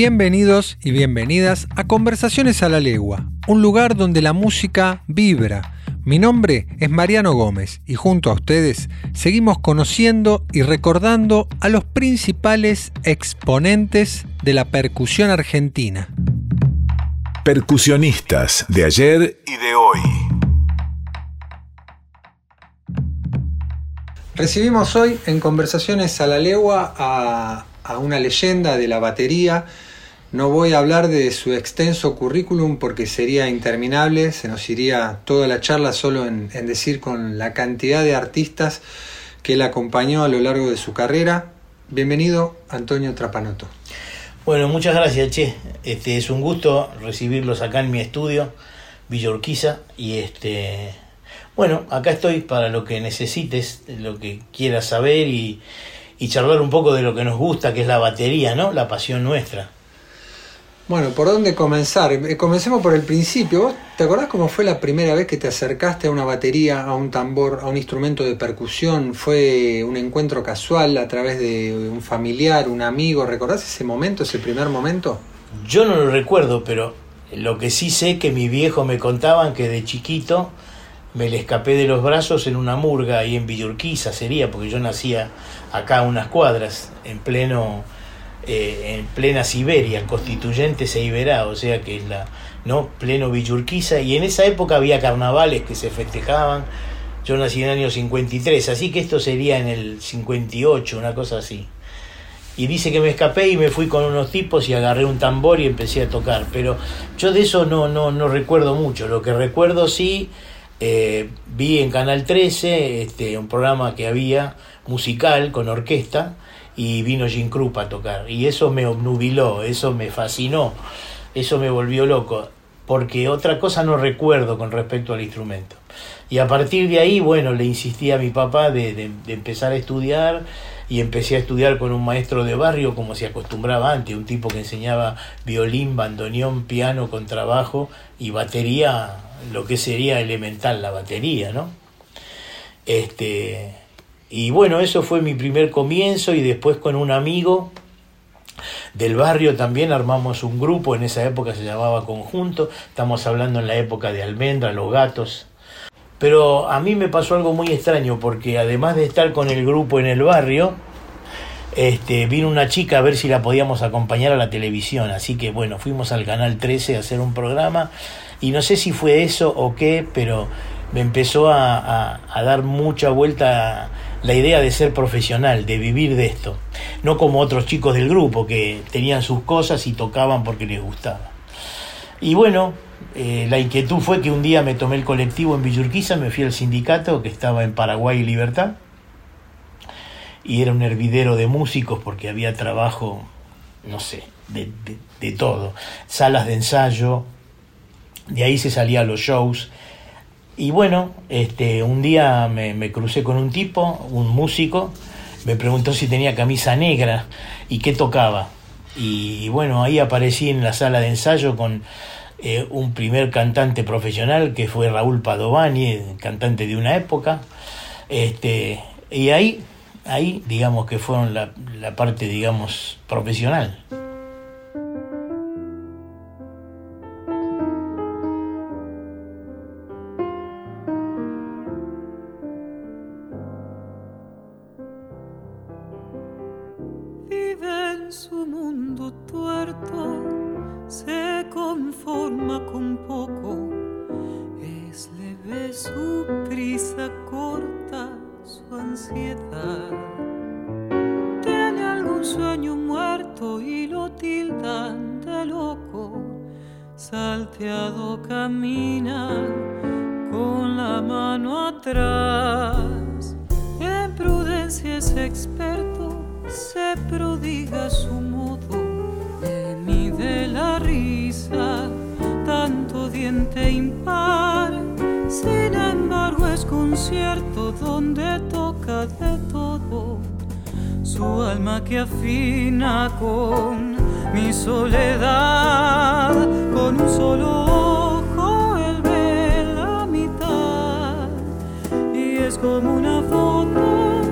Bienvenidos y bienvenidas a Conversaciones a la Legua, un lugar donde la música vibra. Mi nombre es Mariano Gómez y junto a ustedes seguimos conociendo y recordando a los principales exponentes de la percusión argentina. Percusionistas de ayer y de hoy. Recibimos hoy en Conversaciones a la Legua a, a una leyenda de la batería no voy a hablar de su extenso currículum porque sería interminable, se nos iría toda la charla solo en, decir con la cantidad de artistas que él acompañó a lo largo de su carrera. Bienvenido, Antonio Trapanoto. Bueno, muchas gracias, Che. Este, es un gusto recibirlos acá en mi estudio, Villorquiza, y este bueno, acá estoy para lo que necesites, lo que quieras saber y, y charlar un poco de lo que nos gusta, que es la batería, ¿no? La pasión nuestra. Bueno, ¿por dónde comenzar? Eh, comencemos por el principio. ¿Vos te acordás cómo fue la primera vez que te acercaste a una batería, a un tambor, a un instrumento de percusión? ¿Fue un encuentro casual a través de un familiar, un amigo? ¿Recordás ese momento, ese primer momento? Yo no lo recuerdo, pero lo que sí sé que mis viejos me contaban que de chiquito me le escapé de los brazos en una murga ahí en Villurquiza sería, porque yo nacía acá a unas cuadras, en pleno eh, en plena Siberia, constituyente Seiberá, o sea que es la, ¿no? Pleno Villurquiza, y en esa época había carnavales que se festejaban. Yo nací en el año 53, así que esto sería en el 58, una cosa así. Y dice que me escapé y me fui con unos tipos y agarré un tambor y empecé a tocar. Pero yo de eso no, no, no recuerdo mucho. Lo que recuerdo sí, eh, vi en Canal 13 este, un programa que había musical con orquesta y vino Jim Krupp a tocar. Y eso me obnubiló, eso me fascinó, eso me volvió loco, porque otra cosa no recuerdo con respecto al instrumento. Y a partir de ahí, bueno, le insistí a mi papá de, empezar a estudiar y empecé a estudiar con un maestro de barrio como se acostumbraba antes, un tipo que enseñaba violín, bandoneón, piano, contrabajo y batería, lo que sería elemental la batería, ¿no? Este, y bueno, eso fue mi primer comienzo y después con un amigo del barrio también armamos un grupo, en esa época se llamaba Conjunto, estamos hablando en la época de Almendra, Los Gatos. Pero a mí me pasó algo muy extraño porque además de estar con el grupo en el barrio, este, vino una chica a ver si la podíamos acompañar a la televisión. Así que bueno, fuimos al canal 13 a hacer un programa y no sé si fue eso o qué, pero me empezó a, a dar mucha vuelta la idea de ser profesional, de vivir de esto. No como otros chicos del grupo que tenían sus cosas y tocaban porque les gustaba. Y bueno, eh, la inquietud fue que un día me tomé el colectivo en Villurquiza, me fui al sindicato que estaba en Paraguay y Libertad. Y era un hervidero de músicos porque había trabajo, no sé, de, de todo. Salas de ensayo, de ahí se salía a los shows y bueno, este, un día me, crucé con un tipo, un músico, me preguntó si tenía camisa negra y qué tocaba. Y, bueno, ahí aparecí en la sala de ensayo con eh, un primer cantante profesional que fue Raúl Padovani, cantante de una época. Este, y ahí, ahí digamos que fueron la, la parte, digamos, profesional. Mano atrás. En prudencia es experto, se prodiga su modo, le mide la risa, tanto diente impar. Sin embargo es concierto donde toca de todo, su alma que afina con mi soledad, con un solo como una foto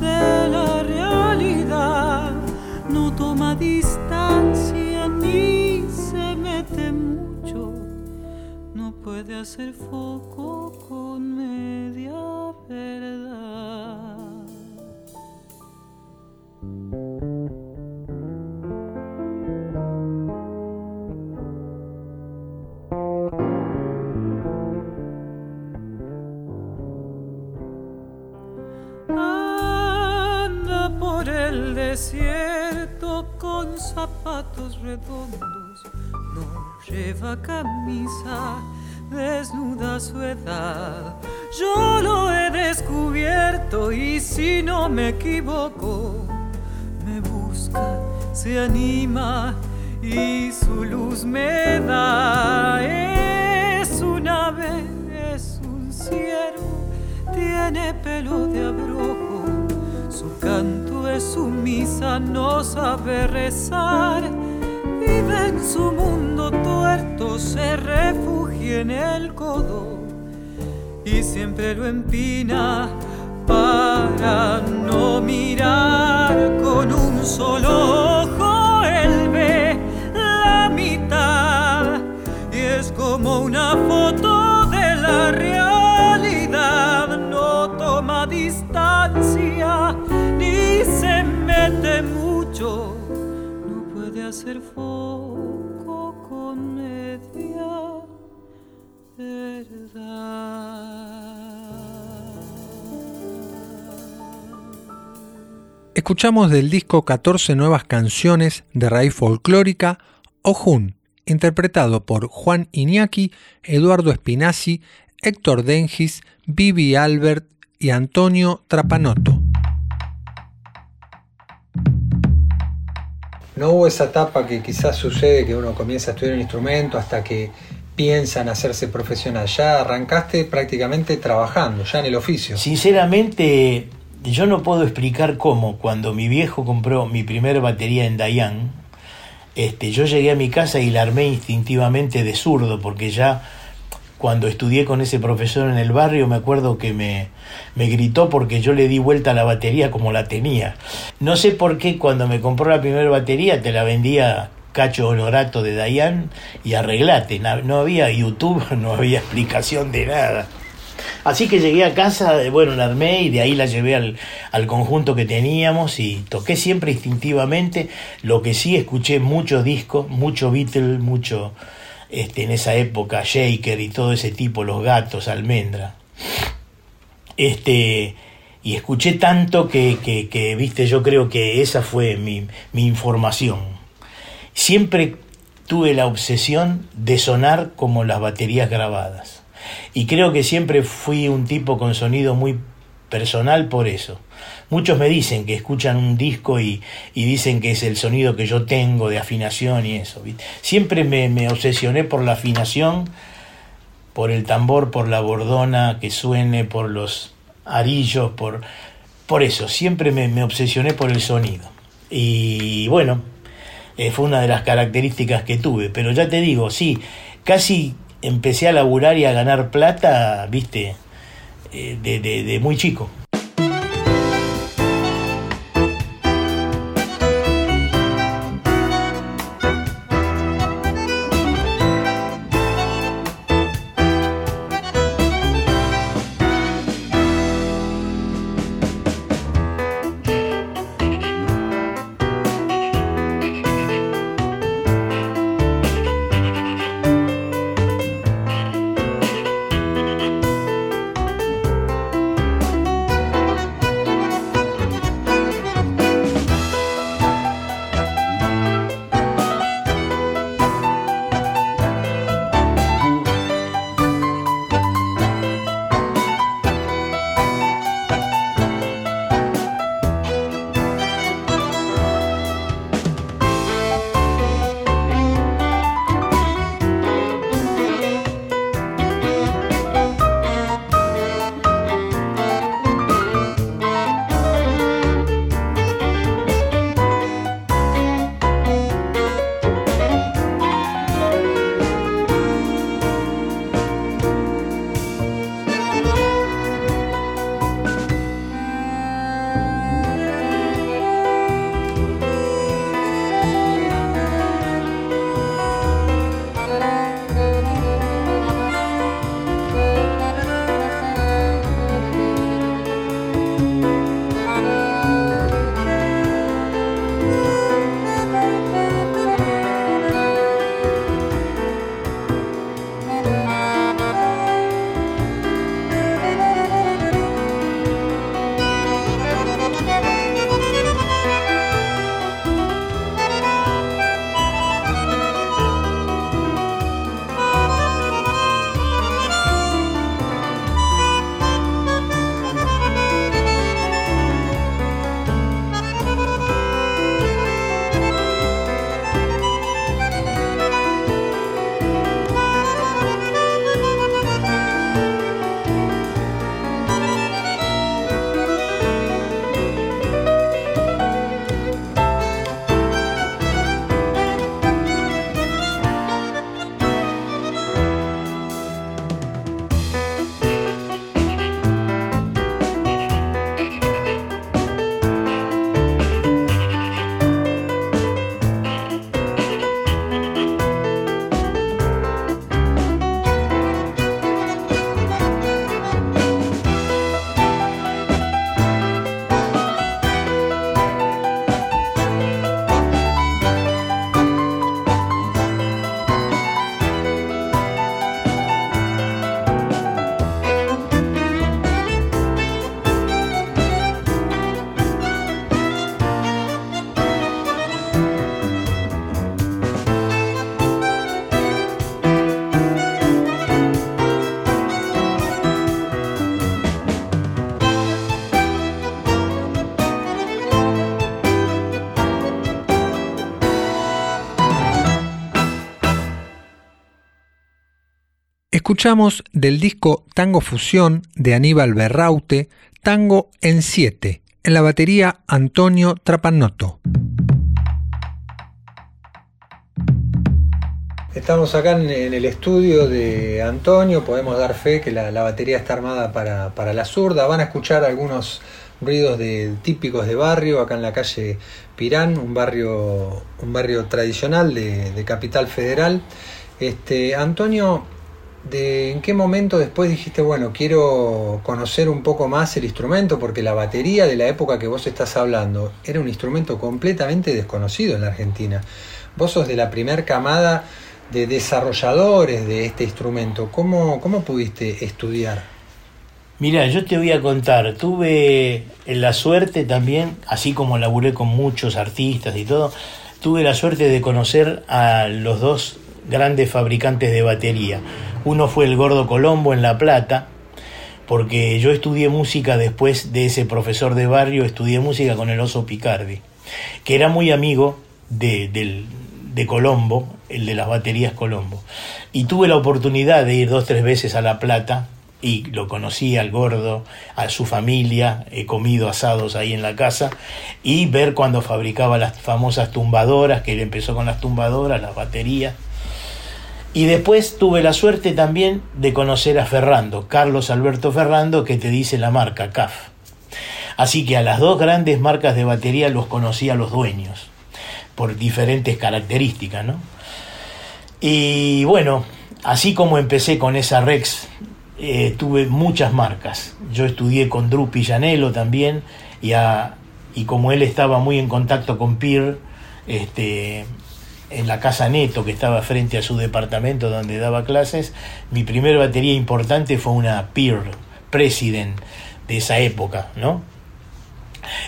de la realidad. No toma distancia ni se mete mucho. No puede hacer foco con media verdad. Desierto con zapatos redondos, no lleva camisa, desnuda su edad. Yo lo he descubierto y si no me equivoco, me busca, se anima y su luz me da. Es un ave, es un ciervo, tiene pelo de abrojo su canto es sumisa, no sabe rezar. Vive en su mundo tuerto, se refugia en el codo y siempre lo empina Escuchamos del disco 14 nuevas canciones de raíz folclórica, Ojun, interpretado por Juan Iñaki, Eduardo Espinazzi, Héctor Dengis, Vivi Albert y Antonio Trapanoto. no hubo esa etapa que quizás sucede que uno comienza a estudiar un instrumento hasta que piensa en hacerse profesional. Ya arrancaste prácticamente trabajando, ya en el oficio. Sinceramente, yo no puedo explicar cómo cuando mi viejo compró mi primera batería en Dayan, este, yo llegué a mi casa y la armé instintivamente de zurdo, porque ya cuando estudié con ese profesor en el barrio, me acuerdo que me, me, gritó porque yo le di vuelta a la batería como la tenía. No sé por qué cuando me compró la primera batería te la vendía Cacho Honorato de Dayan y arreglate. No había YouTube, no había explicación de nada. Así que llegué a casa, bueno, la armé y de ahí la llevé al, al conjunto que teníamos y toqué siempre instintivamente. Lo que sí escuché muchos discos, mucho Beatles, mucho este, en esa época, Shaker y todo ese tipo, los gatos, almendra. Este, y escuché tanto que, que, viste, yo creo que esa fue mi, mi información. Siempre tuve la obsesión de sonar como las baterías grabadas. Y creo que siempre fui un tipo con sonido muy personal por eso. Muchos me dicen que escuchan un disco y, dicen que es el sonido que yo tengo de afinación y eso. Siempre me, obsesioné por la afinación, por el tambor, por la bordona que suene, por los arillos, por, por eso. Siempre me, obsesioné por el sonido. Y bueno, eh, fue una de las características que tuve. Pero ya te digo, sí, casi empecé a laburar y a ganar plata, viste, eh, de muy chico. Escuchamos del disco Tango Fusión de Aníbal Berraute, Tango en 7, en la batería Antonio Trapanotto. Estamos acá en, el estudio de Antonio, podemos dar fe que la, batería está armada para, la zurda. Van a escuchar algunos ruidos de, típicos de barrio, acá en la calle Pirán, un barrio, un barrio tradicional de, de Capital Federal. Este, Antonio, de en qué momento después dijiste, bueno, quiero conocer un poco más el instrumento, porque la batería de la época que vos estás hablando era un instrumento completamente desconocido en la Argentina. Vos sos de la primer camada de desarrolladores de este instrumento. ¿Cómo, cómo pudiste estudiar? Mira, yo te voy a contar, tuve la suerte también, así como laburé con muchos artistas y todo, tuve la suerte de conocer a los dos grandes fabricantes de batería. Uno fue el Gordo Colombo en La Plata, porque yo estudié música después de ese profesor de barrio, estudié música con el Oso Picardi, que era muy amigo de, Colombo, el de las baterías Colombo. Y tuve la oportunidad de ir dos, tres veces a La Plata y lo conocí al gordo, a su familia, he comido asados ahí en la casa y ver cuando fabricaba las famosas tumbadoras, que él empezó con las tumbadoras, las baterías y después tuve la suerte también de conocer a Ferrando, Carlos Alberto Ferrando, que te dice la marca CAF. Así que a las dos grandes marcas de batería los conocí a los dueños, por diferentes características, ¿no? Y bueno, así como empecé con esa Rex, eh, tuve muchas marcas. Yo estudié con Drew Pillanello también, y, y como él estaba muy en contacto con Peer, este, en la casa Neto, que estaba frente a su departamento donde daba clases, mi primera batería importante fue una Peer President de esa época, ¿no?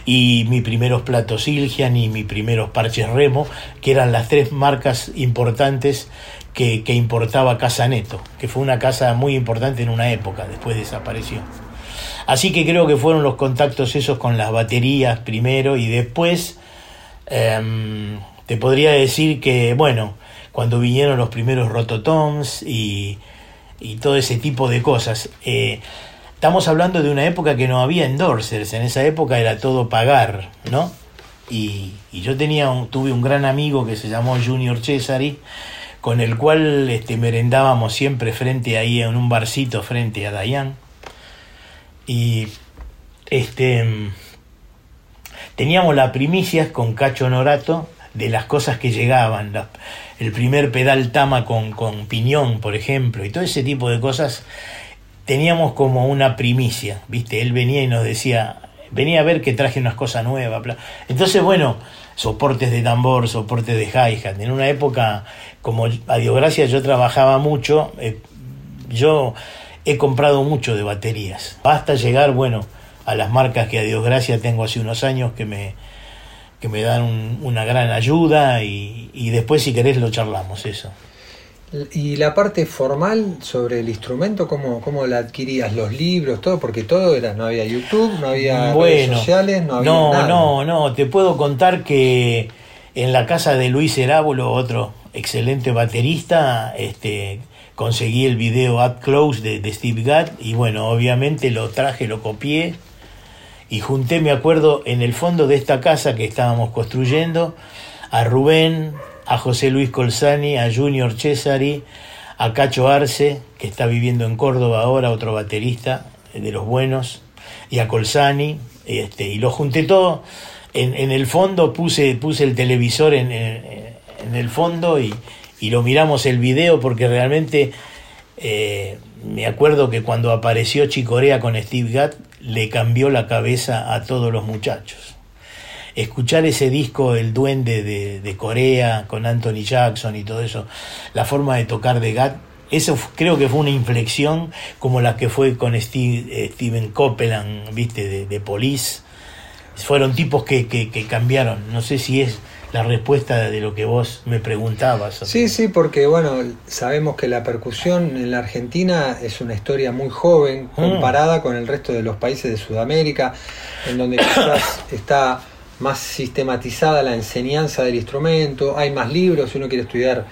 Y mis primeros platos Ilgian y mis primeros parches Remo, que eran las tres marcas importantes que, que importaba Casa Neto, que fue una casa muy importante en una época, después desapareció. Así que creo que fueron los contactos esos con las baterías primero y después em, te podría decir que, bueno, cuando vinieron los primeros rototoms y, y todo ese tipo de cosas, eh, estamos hablando de una época que no había endorsers, en esa época era todo pagar, ¿no? Y, yo tenía tuve un gran amigo que se llamó Junior Cesari, con el cual este, merendábamos siempre frente ahí en un barcito frente a Dayan. Y este teníamos la primicia con Cacho Norato de las cosas que llegaban, el primer pedal tama con, con piñón, por ejemplo, y todo ese tipo de cosas, teníamos como una primicia, ¿viste? Él venía y nos decía, venía a ver que traje unas cosas nuevas. Entonces, bueno, soportes de tambor, soportes de hi-hat. En una época, como a Dios gracias yo trabajaba mucho, eh, yo he comprado mucho de baterías. Basta llegar, bueno, a las marcas que a Dios gracias tengo hace unos años que me, que me dan una gran ayuda y, después si querés lo charlamos eso. ¿Y la parte formal sobre el instrumento, cómo, cómo la adquirías? ¿Los libros, todo? Porque todo era, no había YouTube, no había redes sociales, no había No, no, no, te puedo contar que en la casa de Luis Herábulo, otro excelente baterista, este, conseguí el video Up Close de, de Steve Gadd y bueno, obviamente lo traje, lo copié y junté, me acuerdo, en el fondo de esta casa que estábamos construyendo, a Rubén, a José Luis Colzani, a Junior Cesari, a Cacho Arce, que está viviendo en Córdoba ahora, otro baterista de los buenos, y a Colzani, este, y lo junté todo. En, en el fondo puse, puse el televisor en, en, el fondo y, y, lo miramos el video porque realmente eh, me acuerdo que cuando apareció Chicorea con Steve Gadd, le cambió la cabeza a todos los muchachos. Escuchar ese disco El Duende de, Corea con Anthony Jackson y todo eso, la forma de tocar de Gat, eso creo que fue una inflexión como la que fue con eh, Steven Copeland, viste, de, de Police. Fueron tipos que, que cambiaron. No sé si es la respuesta de lo que vos me preguntabas. Sí, sí, porque bueno, sabemos que la percusión en la Argentina es una historia muy joven mm. comparada con el resto de los países de Sudamérica, en donde quizás está más sistematizada la enseñanza del instrumento, hay más libros, si uno quiere estudiar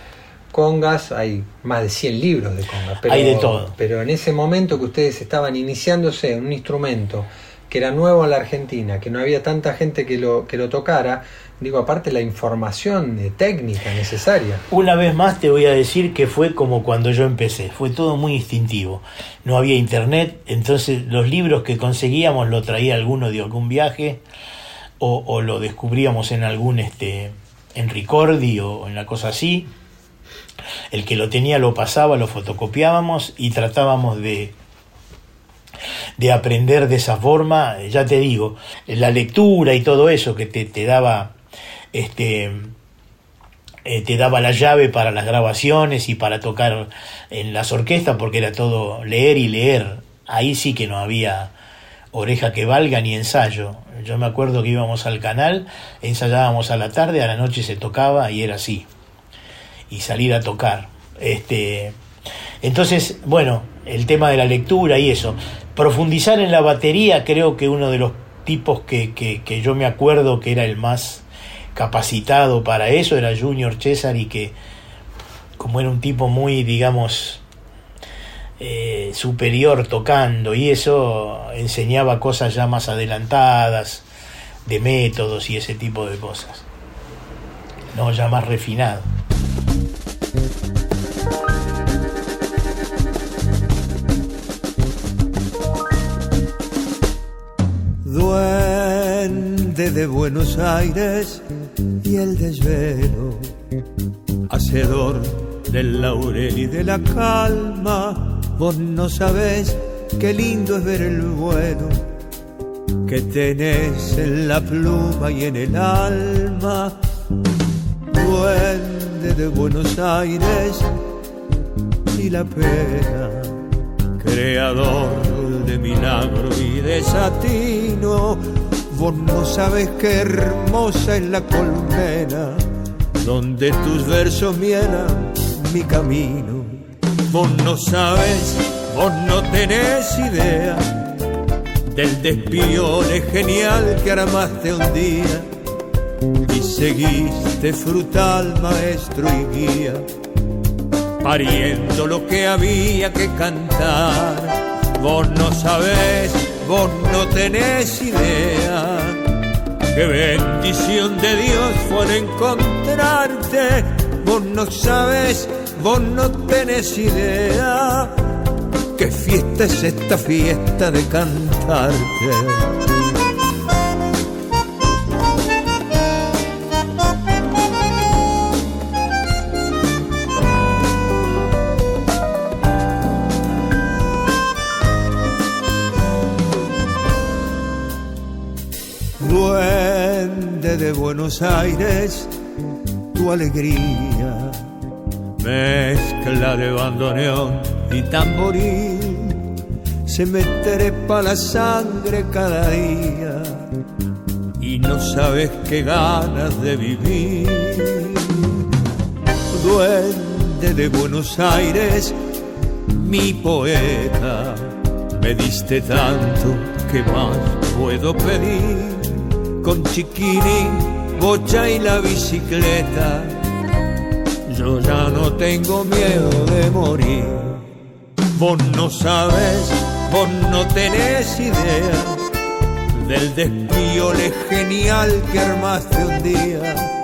congas, hay más de 100 libros de congas. Pero, Hay de todo. Pero en ese momento que ustedes estaban iniciándose en un instrumento que era nuevo en la Argentina, que no había tanta gente que lo, que lo tocara, digo, aparte la información eh, técnica necesaria. Una vez más te voy a decir que fue como cuando yo empecé, fue todo muy instintivo. No había internet, entonces los libros que conseguíamos lo traía alguno de algún viaje o, lo descubríamos en algún este en Ricordi o en la cosa así. El que lo tenía lo pasaba, lo fotocopiábamos y tratábamos de de aprender de esa forma, ya te digo, la lectura y todo eso que te, te daba este eh, te daba la llave para las grabaciones y para tocar en las orquestas porque era todo leer y leer. Ahí sí que no había oreja que valga ni ensayo. Yo me acuerdo que íbamos al canal, ensayábamos a la tarde, a la noche se tocaba y era así. Y salir a tocar. Este, entonces, bueno, el tema de la lectura y eso. Profundizar en la batería, creo que uno de los tipos que, que, que yo me acuerdo que era el más capacitado para eso era Junior César y que como era un tipo muy, digamos, eh, superior tocando y eso enseñaba cosas ya más adelantadas, de métodos y ese tipo de cosas. No, ya más refinado. De Buenos Aires y el desvelo, hacedor del laurel y de la calma, vos no sabés qué lindo es ver el bueno que tenés en la pluma y en el alma. Duende de Buenos Aires y la pena, creador de milagro y desatino. Vos no sabes qué hermosa es la colmena, donde tus versos mielan mi camino. Vos no sabes, vos no tenés idea del despiole genial que armaste un día y seguiste frutal maestro y guía, pariendo lo que había que cantar. Vos no sabés, vos no tenés idea. Qué bendición de Dios fue encontrarte. Vos no sabés, vos no tenés idea. Qué fiesta es esta fiesta de cantarte. Aires, tu alegría, mezcla de bandoneón y tamboril, se me trepa la sangre cada día y no sabes qué ganas de vivir. Duende de Buenos Aires, mi poeta, me diste tanto que más puedo pedir. Con chiquini, bocha y la bicicleta, yo ya no tengo miedo de morir. Vos no sabes, vos no tenés idea del despiole genial que armaste un día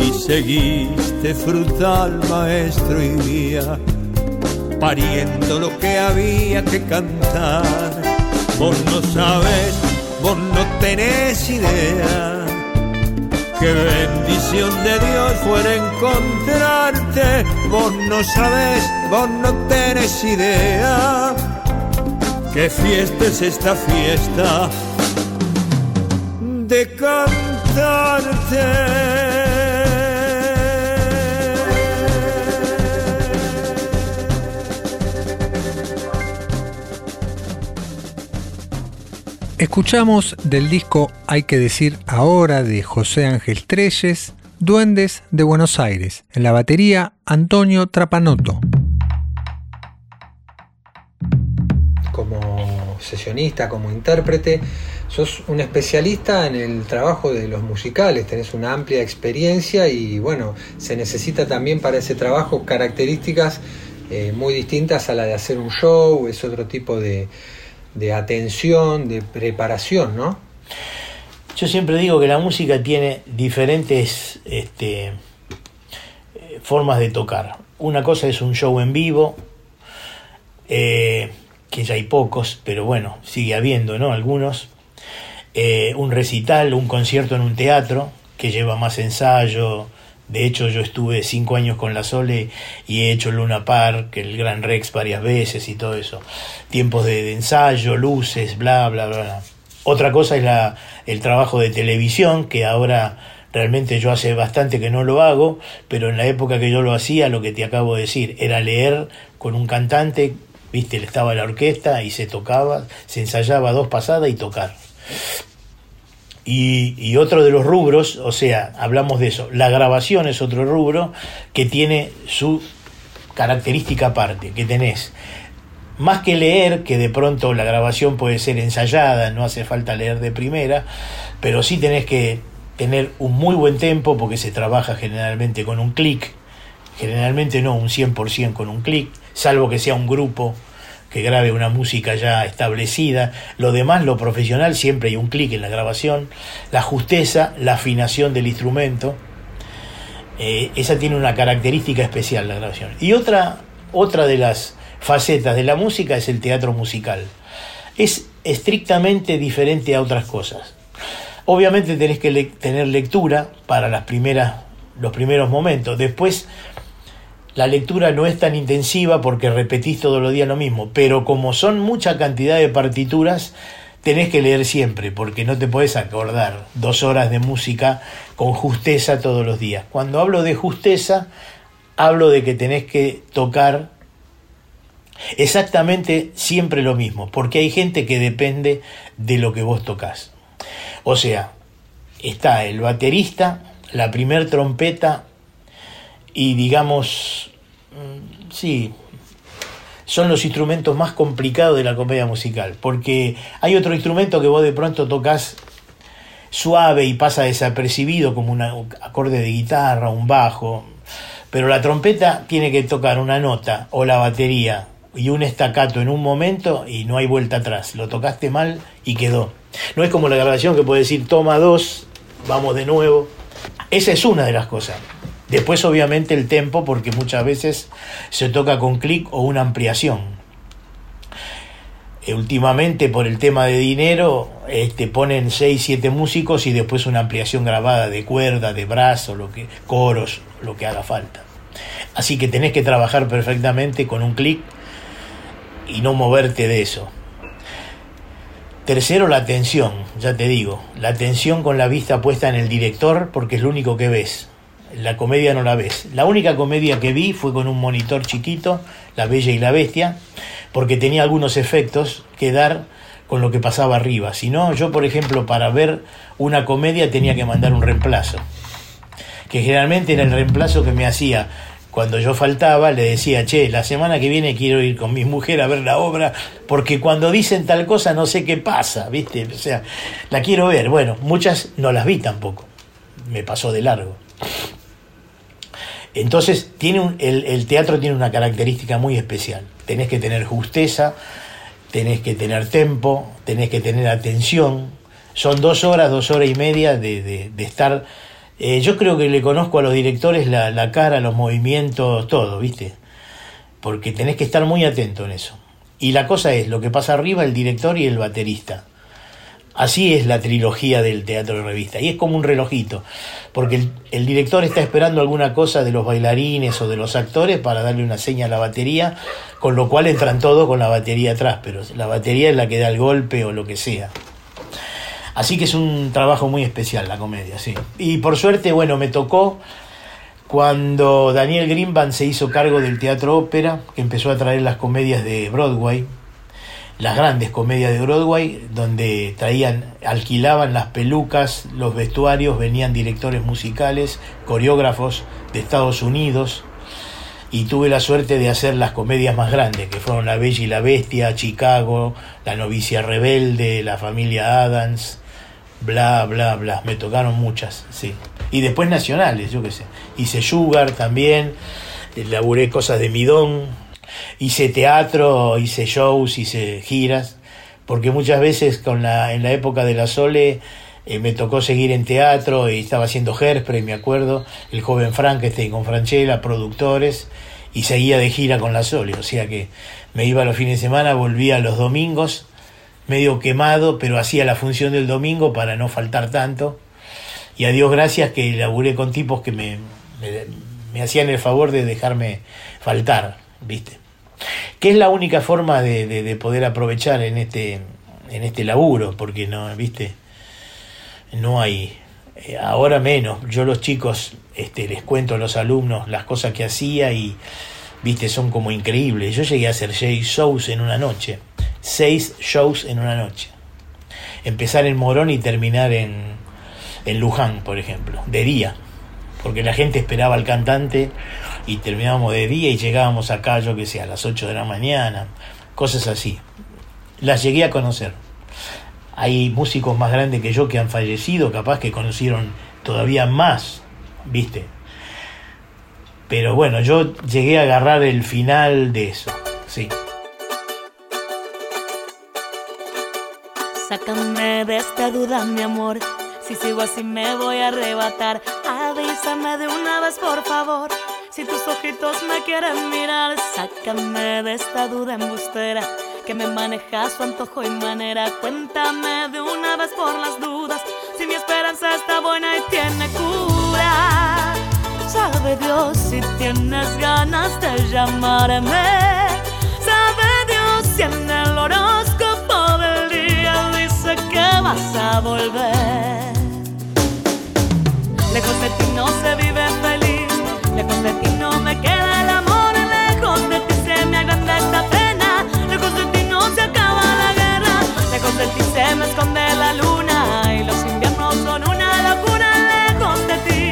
y seguiste frutal maestro y guía, pariendo lo que había que cantar. Vos no sabes, vos no tenés idea. Qué bendición de Dios fuera encontrarte. Vos no sabes, vos no tenés idea. Qué fiesta es esta fiesta de cantarte. Escuchamos del disco Hay que decir ahora de José Ángel Treyes, Duendes de Buenos Aires, en la batería Antonio Trapanoto. Como sesionista, como intérprete, sos un especialista en el trabajo de los musicales, tenés una amplia experiencia y bueno, se necesita también para ese trabajo características eh, muy distintas a la de hacer un show, es otro tipo de, de atención, de preparación, ¿no? Yo siempre digo que la música tiene diferentes este, eh, formas de tocar. Una cosa es un show en vivo, eh, que ya hay pocos, pero bueno, sigue habiendo, ¿no? Algunos. Eh, un recital, un concierto en un teatro, que lleva más ensayo. De hecho, yo estuve cinco años con la Sole y he hecho Luna Park, el Gran Rex varias veces y todo eso. Tiempos de, ensayo, luces, bla, bla, bla. bla. Otra cosa es la, el trabajo de televisión, que ahora realmente yo hace bastante que no lo hago, pero en la época que yo lo hacía, lo que te acabo de decir, era leer con un cantante, viste, estaba la orquesta y se tocaba, se ensayaba dos pasadas y tocar. Y, y, otro de los rubros, o sea, hablamos de eso, la grabación es otro rubro que tiene su característica aparte, que tenés más que leer, que de pronto la grabación puede ser ensayada, no hace falta leer de primera, pero sí tenés que tener un muy buen tempo porque se trabaja generalmente con un clic, generalmente no un 100% con un clic, salvo que sea un grupo que grabe una música ya establecida, lo demás, lo profesional, siempre hay un clic en la grabación, la justeza, la afinación del instrumento, eh, esa tiene una característica especial la grabación. Y otra, otra de las facetas de la música es el teatro musical. Es estrictamente diferente a otras cosas. Obviamente tenés que tener lectura para las primeras, los primeros momentos. Después la lectura no es tan intensiva porque repetís todos los días lo mismo, pero como son mucha cantidad de partituras, tenés que leer siempre, porque no te puedes acordar dos horas de música con justeza todos los días. Cuando hablo de justeza, hablo de que tenés que tocar exactamente siempre lo mismo, porque hay gente que depende de lo que vos tocas. O sea, está el baterista, la primer trompeta y digamos, mm, sí, son los instrumentos más complicados de la comedia musical, porque hay otro instrumento que vos de pronto tocas suave y pasa desapercibido como un acorde de guitarra, un bajo, pero la trompeta tiene que tocar una nota o la batería y un estacato en un momento y no hay vuelta atrás. Lo tocaste mal y quedó. No es como la grabación que puede decir toma dos, vamos de nuevo. Esa es una de las cosas. Después obviamente el tempo porque muchas veces se toca con clic o una ampliación. Eh, últimamente por el tema de dinero este, ponen 6, 7 músicos y después una ampliación grabada de cuerda, de brazo, lo que, coros, lo que haga falta. Así que tenés que trabajar perfectamente con un clic y no moverte de eso. Tercero, la atención, ya te digo, la atención con la vista puesta en el director porque es lo único que ves. La comedia no la ves. La única comedia que vi fue con un monitor chiquito, La Bella y la Bestia, porque tenía algunos efectos que dar con lo que pasaba arriba. Si no, yo por ejemplo para ver una comedia tenía que mandar un reemplazo, que generalmente era el reemplazo que me hacía cuando yo faltaba, le decía, che, la semana que viene quiero ir con mi mujer a ver la obra, porque cuando dicen tal cosa no sé qué pasa, ¿viste? O sea, la quiero ver. Bueno, muchas no las vi tampoco, me pasó de largo. Entonces, tiene un, el, teatro tiene una característica muy especial. Tenés que tener justeza, tenés que tener tempo, tenés que tener atención. Son dos horas, dos horas y media de, de, de estar eh, yo creo que le conozco a los directores la, la, cara, los movimientos, todo, ¿viste? Porque tenés que estar muy atento en eso. Y la cosa es, lo que pasa arriba, el director y el baterista. Así es la trilogía del teatro de revista. Y es como un relojito, porque el, director está esperando alguna cosa de los bailarines o de los actores para darle una seña a la batería, con lo cual entran todos con la batería atrás, pero la batería es la que da el golpe o lo que sea. Así que es un trabajo muy especial la comedia, sí. Y por suerte, bueno, me tocó cuando Daniel Greenban se hizo cargo del teatro ópera, que empezó a traer las comedias de Broadway, las grandes comedias de Broadway, donde traían, alquilaban las pelucas, los vestuarios, venían directores musicales, coreógrafos de Estados Unidos, y tuve la suerte de hacer las comedias más grandes, que fueron La Bella y la Bestia, Chicago, La Novicia Rebelde, La Familia Adams, bla, bla, bla. Me tocaron muchas, sí. Y después nacionales, yo qué sé. Hice Sugar también, laburé cosas de Midón, hice teatro, hice shows, hice giras, porque muchas veces con la, en la época de la Sole eh, me tocó seguir en teatro y estaba haciendo Hairspray, me acuerdo, el joven Frankenstein con Franchella, productores, y seguía de gira con la Sole, o sea que me iba los fines de semana, volvía los domingos, medio quemado, pero hacía la función del domingo para no faltar tanto. Y a Dios gracias que laburé con tipos que me, me, hacían el favor de dejarme faltar, ¿viste? Que es la única forma de, de, poder aprovechar en este, en este laburo, porque no, ¿viste? no hay, eh, ahora menos, yo los chicos este, les cuento a los alumnos las cosas que hacía y, viste, son como increíbles. Yo llegué a hacer seis shows en una noche, seis shows en una noche. Empezar en Morón y terminar en, en Luján, por ejemplo, de día, porque la gente esperaba al cantante y terminábamos de día y llegábamos acá, yo que sé, a las 8 de la mañana, cosas así. Las llegué a conocer. Hay músicos más grandes que yo que han fallecido, capaz que conocieron todavía más, ¿viste? Pero bueno, yo llegué a agarrar el final de eso, sí. Sácame de esta duda, mi amor. Si sigo así me voy a arrebatar. Avísame de una vez, por favor. Si tus ojitos me quieren mirar, sácame de esta duda embustera que me maneja su antojo y manera. Cuéntame de una vez por las dudas si mi esperanza está buena y tiene cura. Sabe Dios si tienes ganas de llamarme. Sabe Dios si en el horóscopo del día dice que vas a volver. Lejos de ti no se vive feliz, lejos de ti no me queda el amor, lejos de ti se me agranda esta pena, lejos de ti se acaba la guerra. Lejos de ti se me esconde la luna y los inviernos son una locura. Lejos de ti,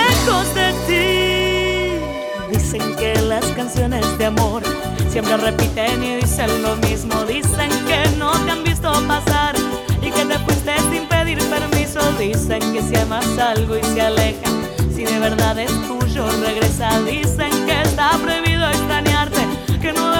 lejos de ti. Dicen que las canciones de amor siempre repiten y dicen lo mismo. Dicen que no te han visto pasar y que te fuiste sin pedir permiso. Dicen que si amas algo y se aleja, si de verdad es tuyo, regresa. Dicen que está prohibido extrañarte que no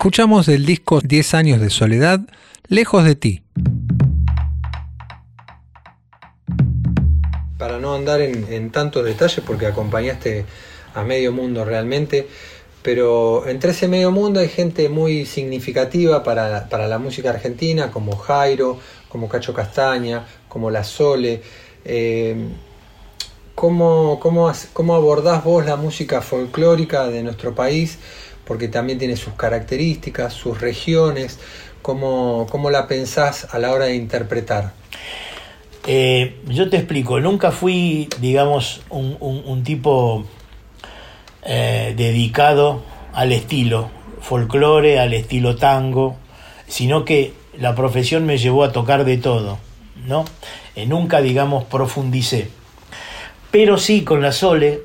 Escuchamos del disco 10 años de soledad, Lejos de ti. Para no andar en, tantos detalles, porque acompañaste a medio mundo realmente, pero entre ese medio mundo hay gente muy significativa para, la música argentina, como Jairo, como Cacho Castaña, como La Sole. Eh, ¿cómo, cómo, abordás vos la música folclórica de nuestro país? Porque también tiene sus características, sus regiones. ¿Cómo, cómo la pensás a la hora de interpretar? Eh, yo te explico, nunca fui, digamos, un, tipo eh, dedicado al estilo folclore, al estilo tango, sino que la profesión me llevó a tocar de todo, ¿no? Eh, nunca, digamos, profundicé. Pero sí, con la Sole,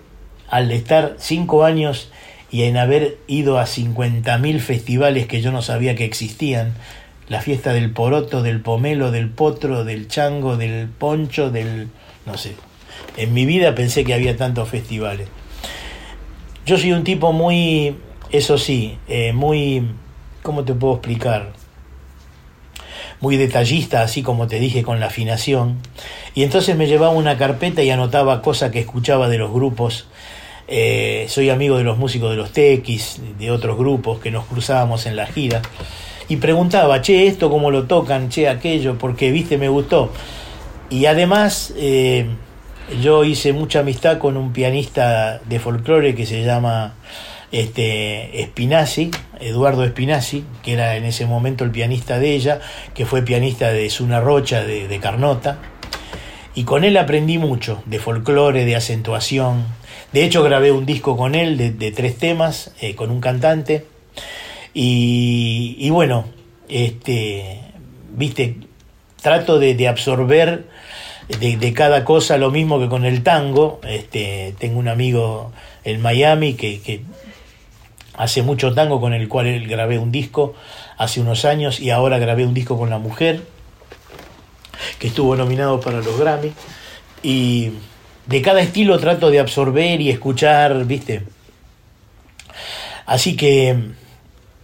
al estar cinco años y en haber ido a 50.000 festivales que yo no sabía que existían, la fiesta del poroto, del pomelo, del potro, del chango, del poncho, del... no sé. En mi vida pensé que había tantos festivales. Yo soy un tipo muy, eso sí, eh, muy, ¿cómo te puedo explicar? Muy detallista, así como te dije con la afinación. Y entonces me llevaba una carpeta y anotaba cosas que escuchaba de los grupos. Eh, soy amigo de los músicos de los Tequis, de otros grupos que nos cruzábamos en la gira y preguntaba, che, esto cómo lo tocan, che, aquello, porque, viste, me gustó. Y además, eh, yo hice mucha amistad con un pianista de folclore que se llama este, Spinazzi, Eduardo Spinazzi, que era en ese momento el pianista de ella, que fue pianista de Zuna Rocha, de, Carnota. Y con él aprendí mucho, de folclore, de acentuación. De hecho, grabé un disco con él de, tres temas, eh, con un cantante. Y, bueno, este, viste, trato de, absorber de, cada cosa lo mismo que con el tango. Este, tengo un amigo en Miami que, hace mucho tango con el cual él grabé un disco hace unos años y ahora grabé un disco con la mujer que estuvo nominado para los Grammy. Y de cada estilo trato de absorber y escuchar, viste. Así que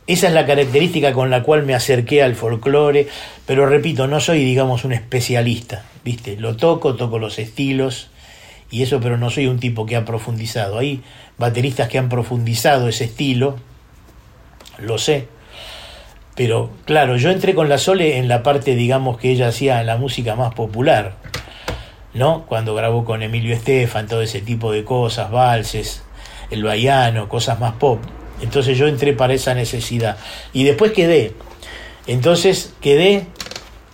esa es la característica con la cual me acerqué al folclore, pero repito, no soy, digamos, un especialista, ¿viste? Lo toco, toco los estilos y eso, pero no soy un tipo que ha profundizado. Hay bateristas que han profundizado ese estilo, lo sé, pero claro, yo entré con la Sole en la parte, digamos, que ella hacía la música más popular, ¿no? Cuando grabó con Emilio Estefan, todo ese tipo de cosas, valses, el baiano, cosas más pop. Entonces yo entré para esa necesidad. Y después quedé. Entonces quedé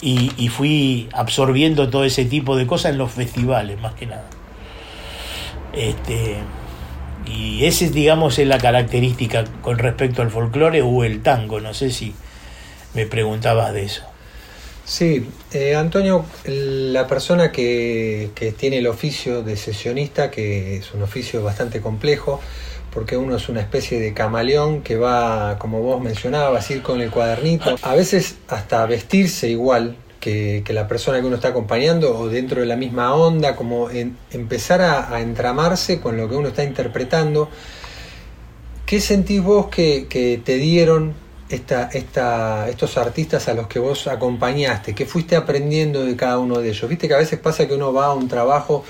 y, fui absorbiendo todo ese tipo de cosas en los festivales, más que nada. Este, y esa, digamos, es la característica con respecto al folclore o el tango. No sé si me preguntabas de eso. Sí, eh, Antonio, la persona que, que tiene el oficio de sesionista, que es un oficio bastante complejo, porque uno es una especie de camaleón que va, como vos mencionabas, ir con el cuadernito, a veces hasta vestirse igual que, la persona que uno está acompañando o dentro de la misma onda, como empezar a, entramarse con lo que uno está interpretando. ¿Qué sentís vos que, te dieron esta, esta, estos artistas a los que vos acompañaste? ¿Qué fuiste aprendiendo de cada uno de ellos? Viste que a veces pasa que uno va a un trabajo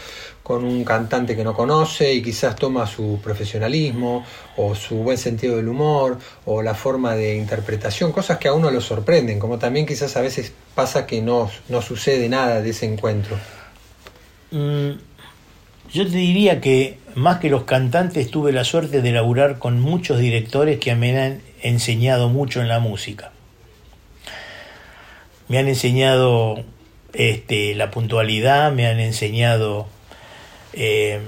con un cantante que no conoce y quizás toma su profesionalismo o su buen sentido del humor o la forma de interpretación, cosas que a uno lo sorprenden, como también quizás a veces pasa que no, no sucede nada de ese encuentro. Mm, yo te diría que más que los cantantes tuve la suerte de laburar con muchos directores que me han enseñado mucho en la música. Me han enseñado este, la puntualidad, me han enseñado eh,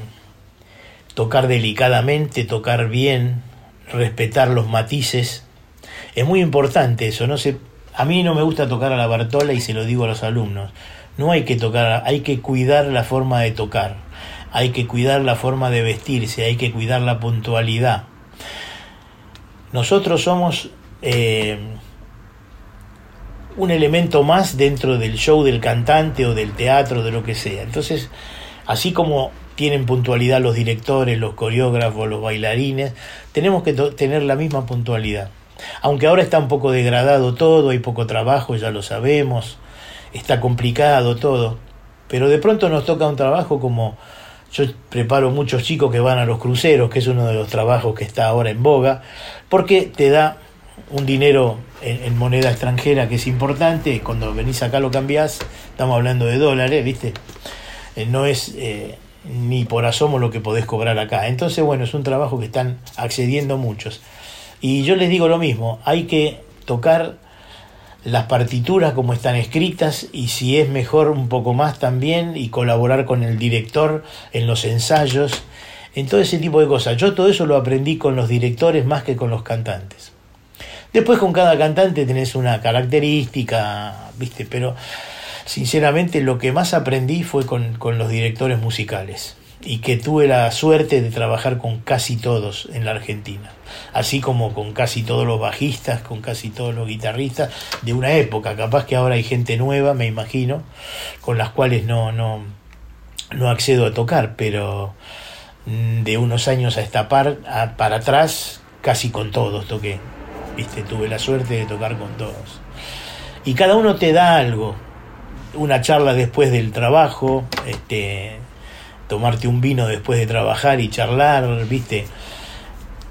tocar delicadamente, tocar bien, respetar los matices. Es muy importante eso, no sé, a mí no me gusta tocar a la Bartola y se lo digo a los alumnos. No hay que tocar, hay que cuidar la forma de tocar, hay que cuidar la forma de vestirse, hay que cuidar la puntualidad. Nosotros somos eh, un elemento más dentro del show del cantante o del teatro, de lo que sea. Entonces, Así como tienen puntualidad los directores, los coreógrafos, los bailarines, tenemos que tener la misma puntualidad. Aunque ahora está un poco degradado todo, hay poco trabajo, ya lo sabemos, está complicado todo, pero de pronto nos toca un trabajo como yo preparo muchos chicos que van a los cruceros, que es uno de los trabajos que está ahora en boga, porque te da un dinero en, moneda extranjera que es importante, cuando venís acá lo cambiás, estamos hablando de dólares, ¿viste? Eh, no es eh, ni por asomo lo que podés cobrar acá. Entonces, bueno, es un trabajo que están accediendo muchos. Y yo les digo lo mismo, hay que tocar las partituras como están escritas y si es mejor un poco más también y colaborar con el director en los ensayos, en todo ese tipo de cosas. Yo todo eso lo aprendí con los directores más que con los cantantes. Después con cada cantante tenés una característica, ¿viste? Pero sinceramente lo que más aprendí fue con, con los directores musicales y que tuve la suerte de trabajar con casi todos en la Argentina, así como con casi todos los bajistas, con casi todos los guitarristas de una época, capaz que ahora hay gente nueva, me imagino, con las cuales no, no, no accedo a tocar, pero mm, de unos años a esta par, para atrás, casi con todos toqué, viste, tuve la suerte de tocar con todos. Y cada uno te da algo, una charla después del trabajo, este, tomarte un vino después de trabajar y charlar, ¿viste?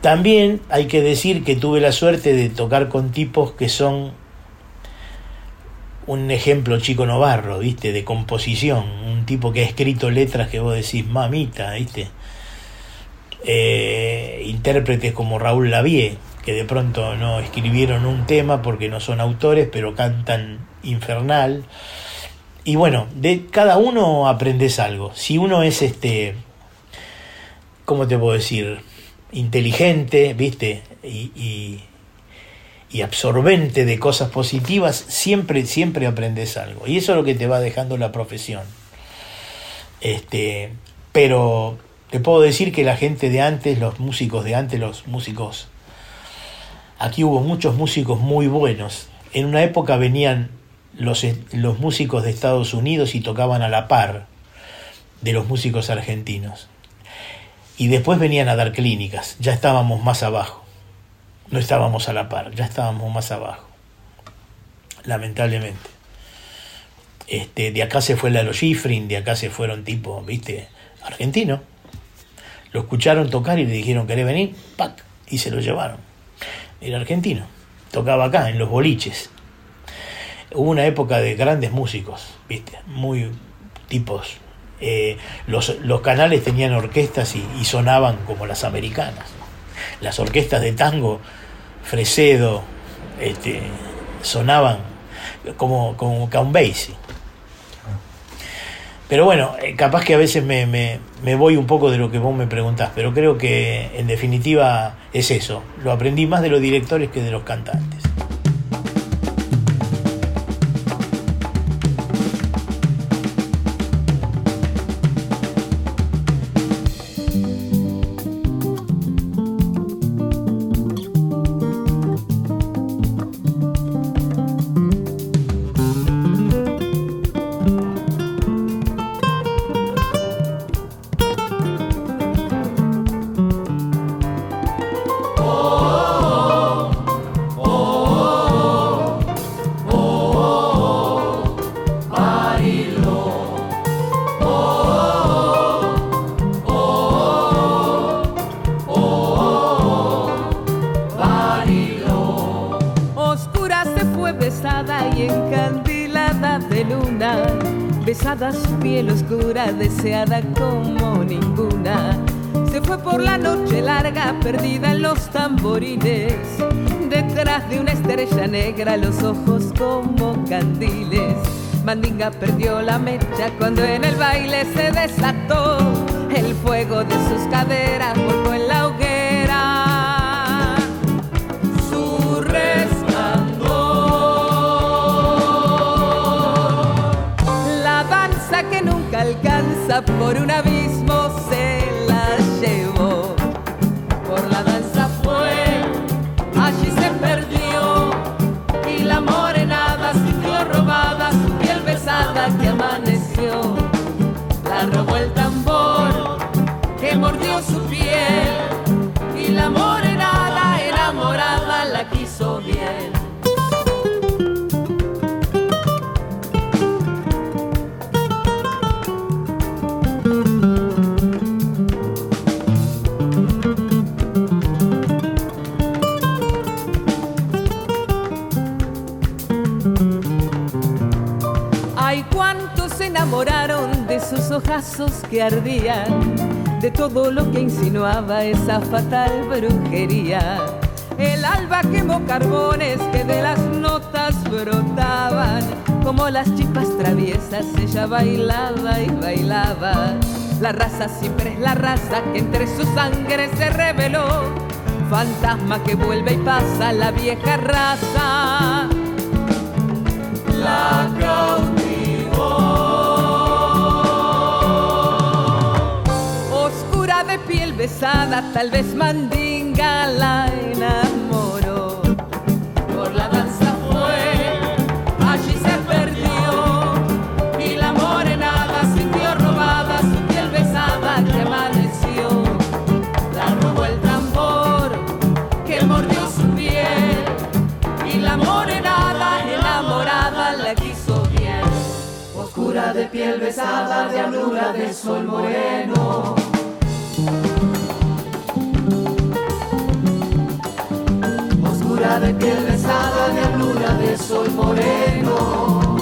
También hay que decir que tuve la suerte de tocar con tipos que son un ejemplo chico Novarro, ¿viste? De composición, un tipo que ha escrito letras que vos decís, mamita, ¿viste? Eh, intérpretes como Raúl Lavie, que de pronto no escribieron un tema porque no son autores, pero cantan infernal. Y bueno, de cada uno aprendes algo. Si uno es este, ¿cómo te puedo decir? Inteligente, ¿viste? Y, y, absorbente de cosas positivas, siempre, siempre aprendes algo. Y eso es lo que te va dejando la profesión. Este, pero te puedo decir que la gente de antes, los músicos de antes, los músicos, aquí hubo muchos músicos muy buenos. En una época venían los, los músicos de Estados Unidos y tocaban a la par de los músicos argentinos. Y después venían a dar clínicas, ya estábamos más abajo. No estábamos a la par, ya estábamos más abajo. Lamentablemente. Este, de acá se fue Lalo Schifrin, de acá se fueron tipo, viste, argentino. Lo escucharon tocar y le dijeron, ¿querés venir? ¡Pac! Y se lo llevaron. Era argentino. Tocaba acá, en los boliches hubo una época de grandes músicos, ¿viste? Muy tipos. Eh, los, canales tenían orquestas y, sonaban como las americanas. Las orquestas de tango, Fresedo, este, sonaban como, como Count Basie. Pero bueno, eh, capaz que a veces me, me, voy un poco de lo que vos me preguntás, pero creo que en definitiva es eso. Lo aprendí más de los directores que de los cantantes. Mandinga perdió la mecha cuando en el baile se desató. Cuántos se enamoraron de sus ojazos que ardían, de todo lo que insinuaba esa fatal brujería. El alba quemó carbones que de las notas brotaban, como las chispas traviesas ella bailaba y bailaba. La raza siempre es la raza que entre su sangre se reveló, fantasma que vuelve y pasa la vieja raza. La tal vez mandinga la enamoró. Por la danza fue, allí se perdió. Y la morenada sintió robada su piel besada que amaneció. La robó el tambor que mordió su piel. Y la morenada enamorada la quiso bien. Oscura de piel besada, de alura de sol moreno. Oscura de piel besada, de alura de sol moreno.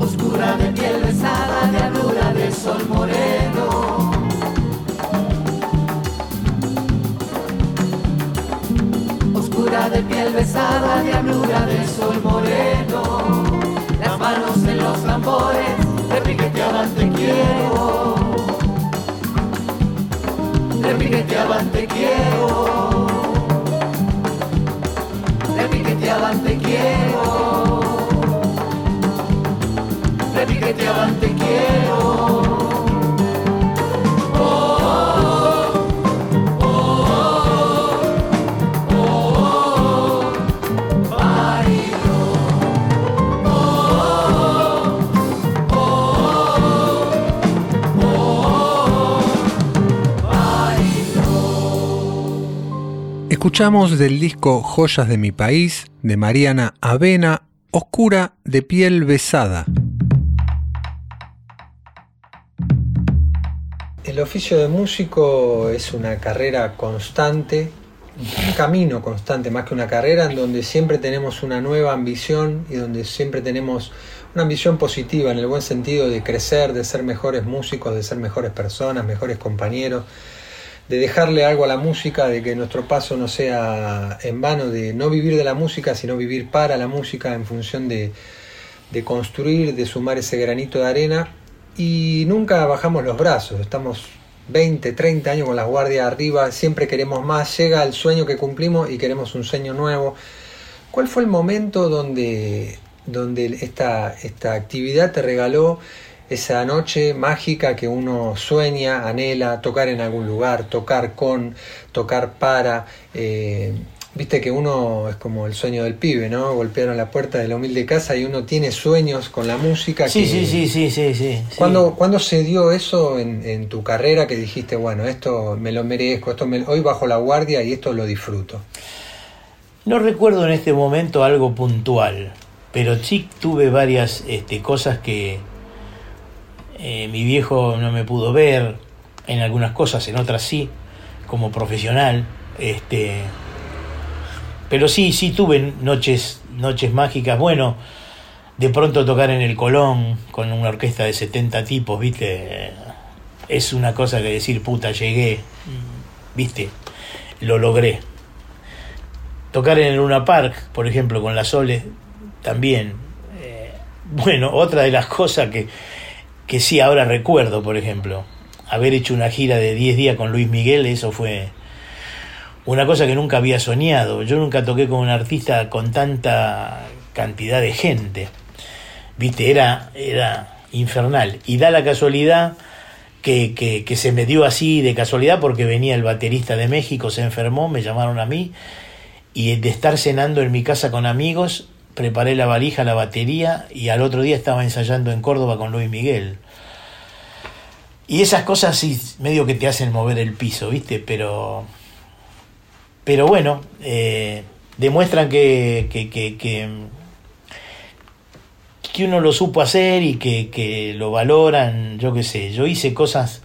Oscura de piel besada, de alura de sol moreno. Oscura de piel besada, de alura de sol moreno. Las manos en los tambores, repiqueteaban te quiero. Repiqueteaban te quiero. Repiqueteaban te quiero. Escuchamos del disco Joyas de mi país de Mariana Avena, Oscura de piel besada. El oficio de músico es una carrera constante, un camino constante más que una carrera en donde siempre tenemos una nueva ambición y donde siempre tenemos una ambición positiva en el buen sentido de crecer, de ser mejores músicos, de ser mejores personas, mejores compañeros, de dejarle algo a la música, de que nuestro paso no sea en vano, de no vivir de la música, sino vivir para la música en función de, de construir, de sumar ese granito de arena y nunca bajamos los brazos, estamos 20, 30 años con las guardias arriba, siempre queremos más, llega el sueño que cumplimos y queremos un sueño nuevo. ¿Cuál fue el momento donde, donde esta, esta actividad te regaló esa noche mágica que uno sueña, anhela, tocar en algún lugar, tocar con, tocar para. Eh, Viste que uno es como el sueño del pibe, ¿no? Golpearon la puerta de la humilde casa y uno tiene sueños con la música. Sí, que- sí, sí, sí, sí, sí. ¿Cuándo, cuándo se dio eso en, en tu carrera que dijiste, bueno, esto me lo merezco, esto me- hoy bajo la guardia y esto lo disfruto? No recuerdo en este momento algo puntual, pero sí tuve varias este, cosas que eh, mi viejo no me pudo ver, en algunas cosas, en otras sí, como profesional. Este, pero sí, sí tuve noches, noches mágicas. Bueno, de pronto tocar en el Colón con una orquesta de 70 tipos, ¿viste? Es una cosa que decir, puta, llegué, ¿viste? Lo logré. Tocar en el Luna Park, por ejemplo, con la Sole, también. Eh, bueno, otra de las cosas que, que sí ahora recuerdo, por ejemplo, haber hecho una gira de 10 días con Luis Miguel, eso fue una cosa que nunca había soñado. Yo nunca toqué con un artista con tanta cantidad de gente. Viste, era, era infernal. Y da la casualidad que, que, que se me dio así de casualidad porque venía el baterista de México, se enfermó, me llamaron a mí y de estar cenando en mi casa con amigos, preparé la valija, la batería y al otro día estaba ensayando en Córdoba con Luis Miguel. Y esas cosas sí medio que te hacen mover el piso, ¿viste? Pero pero bueno, eh, demuestran que, que, que, que, que uno lo supo hacer y que, que lo valoran, yo qué sé, yo hice cosas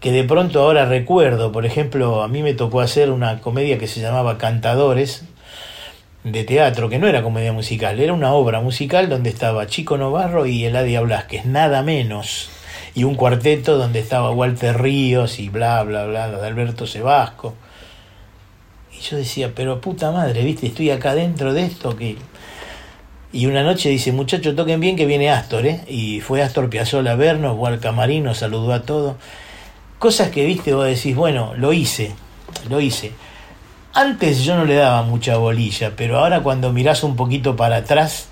que de pronto ahora recuerdo, por ejemplo, a mí me tocó hacer una comedia que se llamaba Cantadores, de teatro, que no era comedia musical, era una obra musical donde estaba Chico Novarro y Eladia Blasquez, nada menos. Y un cuarteto donde estaba Walter Ríos y bla, bla, bla, de Alberto Sebasco. Y yo decía, pero puta madre, viste, estoy acá dentro de esto que... Y una noche dice, muchachos, toquen bien que viene Astor, ¿eh? Y fue Astor Piazzolla a vernos, fue al camarín, nos saludó a todos. Cosas que, viste, vos decís, bueno, lo hice, lo hice. Antes yo no le daba mucha bolilla, pero ahora cuando mirás un poquito para atrás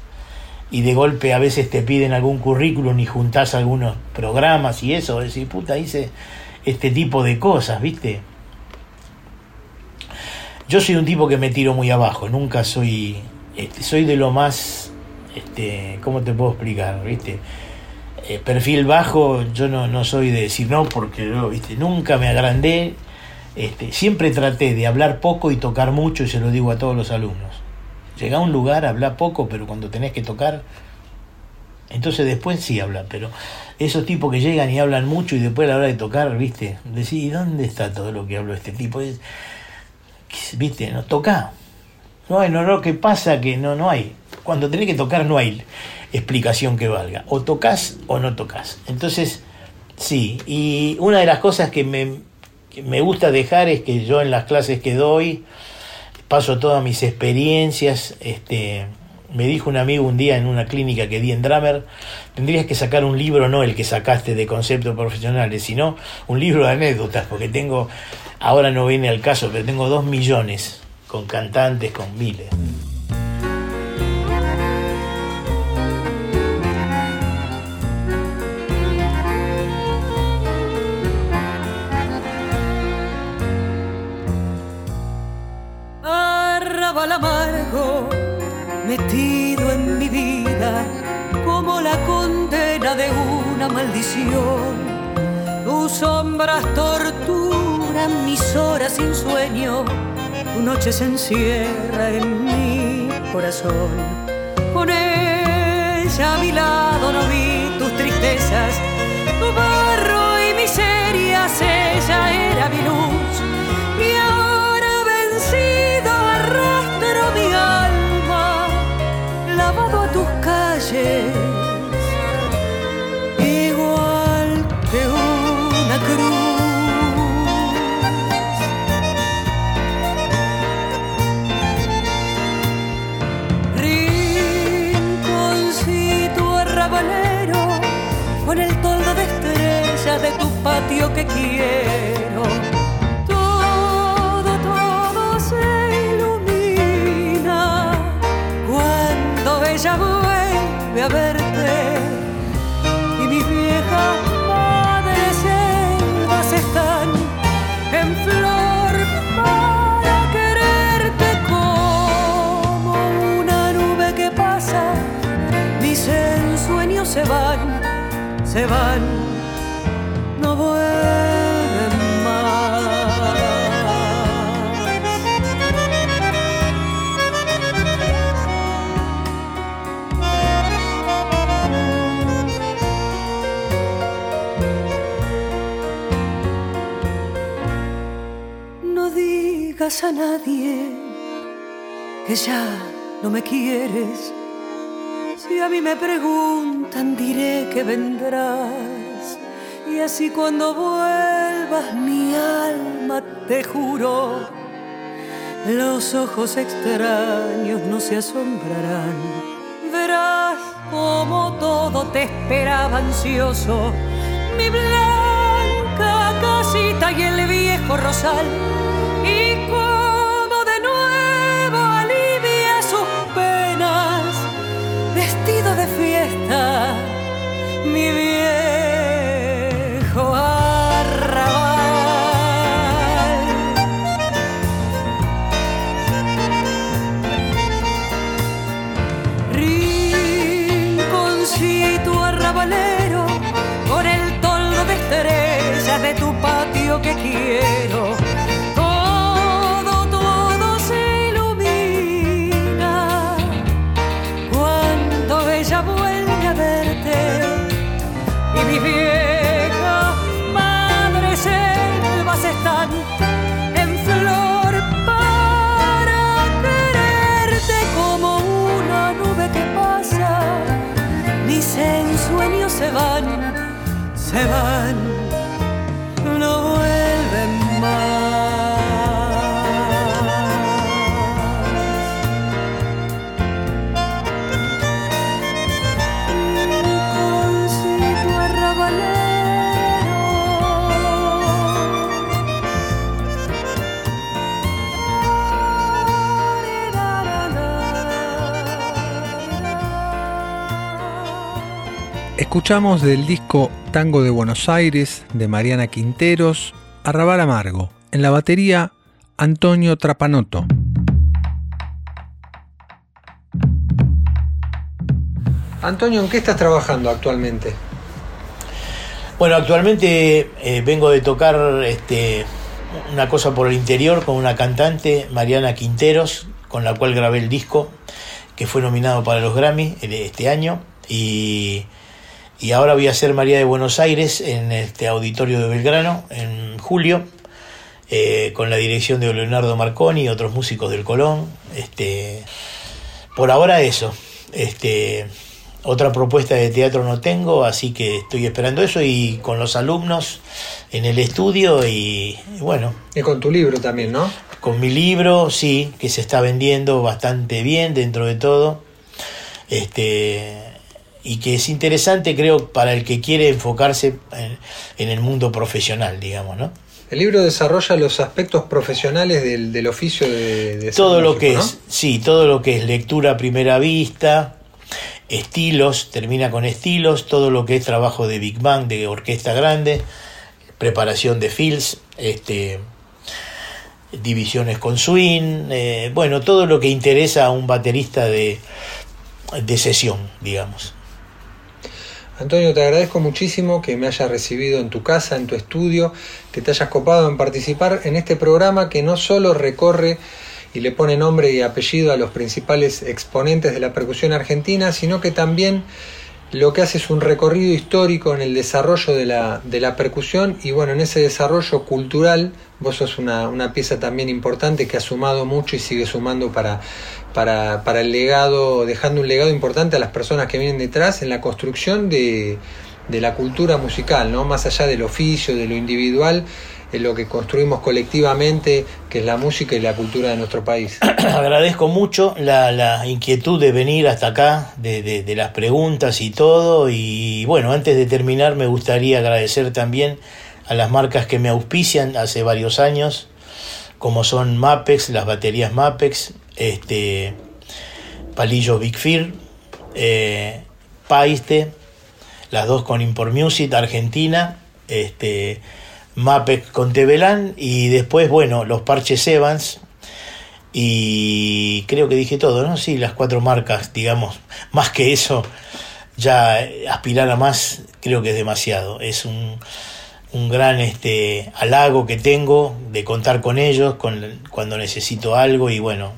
y de golpe a veces te piden algún currículum y juntás algunos programas y eso, decís, puta, hice este tipo de cosas, ¿viste? Yo soy un tipo que me tiro muy abajo, nunca soy, este, soy de lo más, este, ¿cómo te puedo explicar? ¿Viste? Eh, perfil bajo, yo no, no soy de decir no, porque no, ¿viste? nunca me agrandé, este, siempre traté de hablar poco y tocar mucho, y se lo digo a todos los alumnos. Llega a un lugar, habla poco, pero cuando tenés que tocar, entonces después sí habla, pero esos tipos que llegan y hablan mucho y después a la hora de tocar, viste, decís, ¿y dónde está todo lo que habló este tipo? Es, viste, no toca. No hay, no, no, ¿qué pasa? Que no, no hay. Cuando tenés que tocar no hay explicación que valga. O tocas o no tocas. Entonces, sí. Y una de las cosas que me, que me gusta dejar es que yo en las clases que doy paso todas mis experiencias. Este, me dijo un amigo un día en una clínica que di en Drummer, tendrías que sacar un libro, no el que sacaste de conceptos profesionales, sino un libro de anécdotas, porque tengo, ahora no viene al caso, pero tengo dos millones con cantantes, con miles. La condena de una maldición. Tus sombras torturan mis horas sin sueño, tu noche se encierra en mi corazón. Con ella a mi lado no vi tus tristezas, quiero. Todo, todo se ilumina cuando ella vuelve a verte y mis viejas madres selvas están en flor para quererte como una nube que pasa. Mis ensueños se van, se van, a nadie que ya no me quieres. Si a mí me preguntan, diré que vendrás. Y así cuando vuelvas, mi alma te juro, los ojos extraños no se asombrarán. Verás como todo te esperaba ansioso. Mi blanca casita y el viejo rosal. De fiesta, mi viejo arrabal. Rinconcito arrabalero, con el toldo de estrellas de tu patio que quiero. Se van, no vuelven más. Rinconcito Escuchamos del disco Tango de Buenos Aires de Mariana Quinteros, Arrabal Amargo. En la batería, Antonio Trapanoto. Antonio, ¿en qué estás trabajando actualmente? Bueno, actualmente eh, vengo de tocar este, una cosa por el interior con una cantante, Mariana Quinteros, con la cual grabé el disco, que fue nominado para los Grammy de este año. Y, y ahora voy a hacer María de Buenos Aires en este auditorio de Belgrano en julio, eh, con la dirección de Leonardo Marconi y otros músicos del Colón. Este, por ahora eso. Este, otra propuesta de teatro no tengo, así que estoy esperando eso y con los alumnos en el estudio y, y bueno. Y con tu libro también, ¿no? Con mi libro, sí, que se está vendiendo bastante bien dentro de todo. Este, y que es interesante, creo, para el que quiere enfocarse en, en el mundo profesional, digamos, ¿no? El libro desarrolla los aspectos profesionales del, del oficio de, de todo lo músico, que ¿no? es, sí, todo lo que es lectura a primera vista, estilos, termina con estilos, todo lo que es trabajo de Big Bang, de orquesta grande, preparación de fills, este, divisiones con swing, eh, bueno, todo lo que interesa a un baterista de, de sesión, digamos. Antonio, te agradezco muchísimo que me hayas recibido en tu casa, en tu estudio, que te hayas copado en participar en este programa que no solo recorre y le pone nombre y apellido a los principales exponentes de la percusión argentina, sino que también lo que hace es un recorrido histórico en el desarrollo de la, de la percusión y bueno, en ese desarrollo cultural vos sos una, una pieza también importante que ha sumado mucho y sigue sumando para, para, para el legado, dejando un legado importante a las personas que vienen detrás en la construcción de, de la cultura musical, ¿no? más allá del oficio, de lo individual, en lo que construimos colectivamente, que es la música y la cultura de nuestro país. Agradezco mucho la, inquietud de venir hasta acá, de, las preguntas y todo. Y bueno, antes de terminar me gustaría agradecer también a las marcas que me auspician hace varios años, como son Mapex, las baterías Mapex, este, Palillo Big Fear, eh, Paiste, las dos con Import Music, Argentina, este, Mapex con Tevelán y después, bueno, los parches Evans. Y creo que dije todo, ¿no? Sí, las cuatro marcas, digamos, más que eso, ya aspirar a más creo que es demasiado, es un, un gran este, halago que tengo de contar con ellos con, cuando necesito algo y bueno,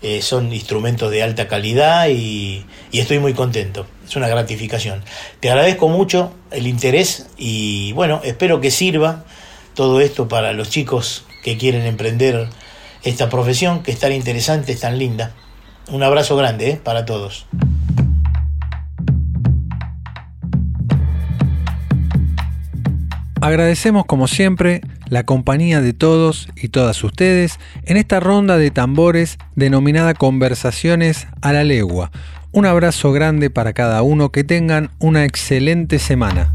eh, son instrumentos de alta calidad y estoy muy contento, es una gratificación. Te agradezco mucho el interés y bueno, espero que sirva todo esto para los chicos que quieren emprender esta profesión que es tan interesante, es tan linda. Un abrazo grande ¿eh? para todos. Agradecemos como siempre la compañía de todos y todas ustedes en esta ronda de tambores denominada Conversaciones a la Legua. Un abrazo grande para cada uno, que tengan una excelente semana.